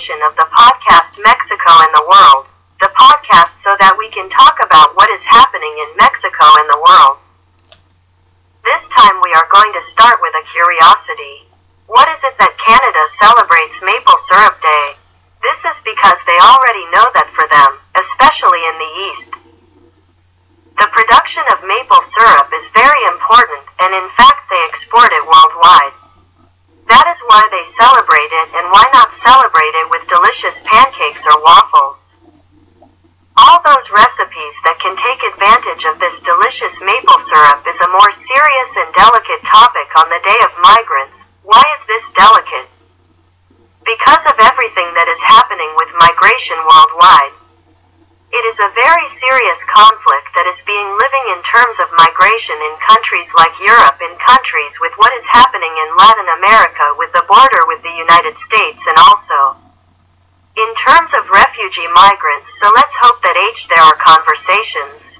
of the podcast Mexico and the World. The podcast so that we can talk about what is happening in Mexico and the world. This time we are going to start with a curiosity. What is it that Canada celebrates Maple Syrup Day? This is because they already know that for them, especially in the East, the production of maple syrup is very important and in fact they export it worldwide. That is why they celebrate it and why not celebrate it with delicious pancakes or waffles. All those recipes that can take advantage of this delicious maple syrup is a more serious and delicate topic on the Day of Migrants. Why is this delicate? Because of everything that is happening with migration worldwide. A very serious conflict that is being living in terms of migration in countries like Europe in countries with what is happening in Latin America with the border with the United States and also in terms of refugee migrants. So let's hope that H there are conversations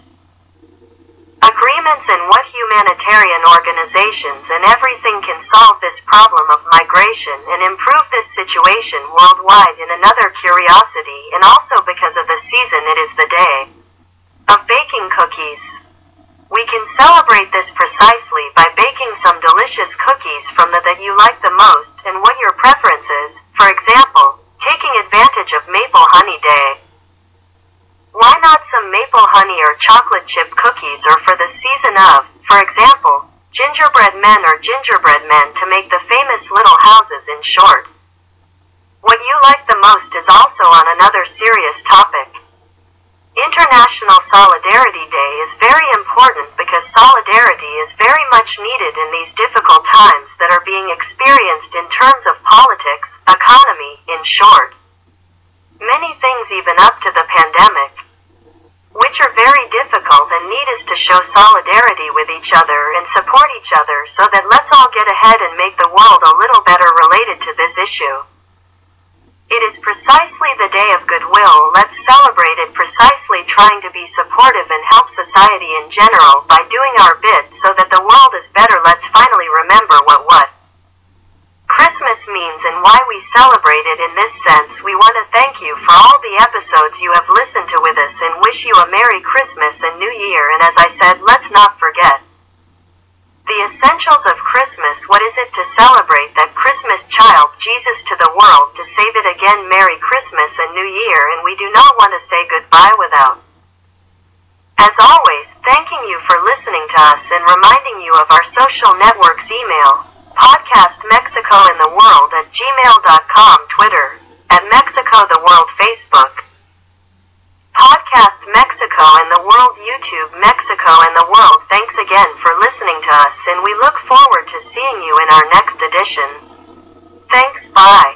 agreements and what humanitarian organizations and everything can solve this problem of migration and improve this situation worldwide in another curiosity and also because of the season it is the day of baking cookies. We can celebrate this precisely by baking some delicious cookies from the that you like the most and what your preference is, for example, taking advantage of Maple Honey Day. Why not some maple honey or chocolate chip cookies or for the season of, for example, gingerbread men or gingerbread men to make the famous little houses in short? What you like the most is also on another serious topic. International Solidarity Day is very important because solidarity is very much needed in these difficult times that are being experienced in terms of politics, economy, in short. Many things even up to the pandemic, which are very difficult and need us to show solidarity with each other and support each other so that let's all get ahead and make the world a little better related to this issue. It is precisely the day of goodwill. Let's celebrate it precisely trying to be supportive and help society in general by doing our bit so that the world is better. Let's finally remember what what Christmas means and why we celebrate it in this sense. We want to thank you for all the episodes you have listened to with us and wish you a Merry Christmas and New Year. And as I said, let's not essentials of Christmas. What is it to celebrate that Christmas child, Jesus to the world, to save it again? Merry Christmas and New Year. And we do not want to say goodbye without. As always, thanking you for listening to us and reminding you of our social networks email podcast Mexico in the World at gmail.com, Twitter, at Mexico the World Facebook, podcast Mexico and the World YouTube Mexico and the World. Thanks again for listening to us and we look forward to seeing you in our next edition. Thanks, bye.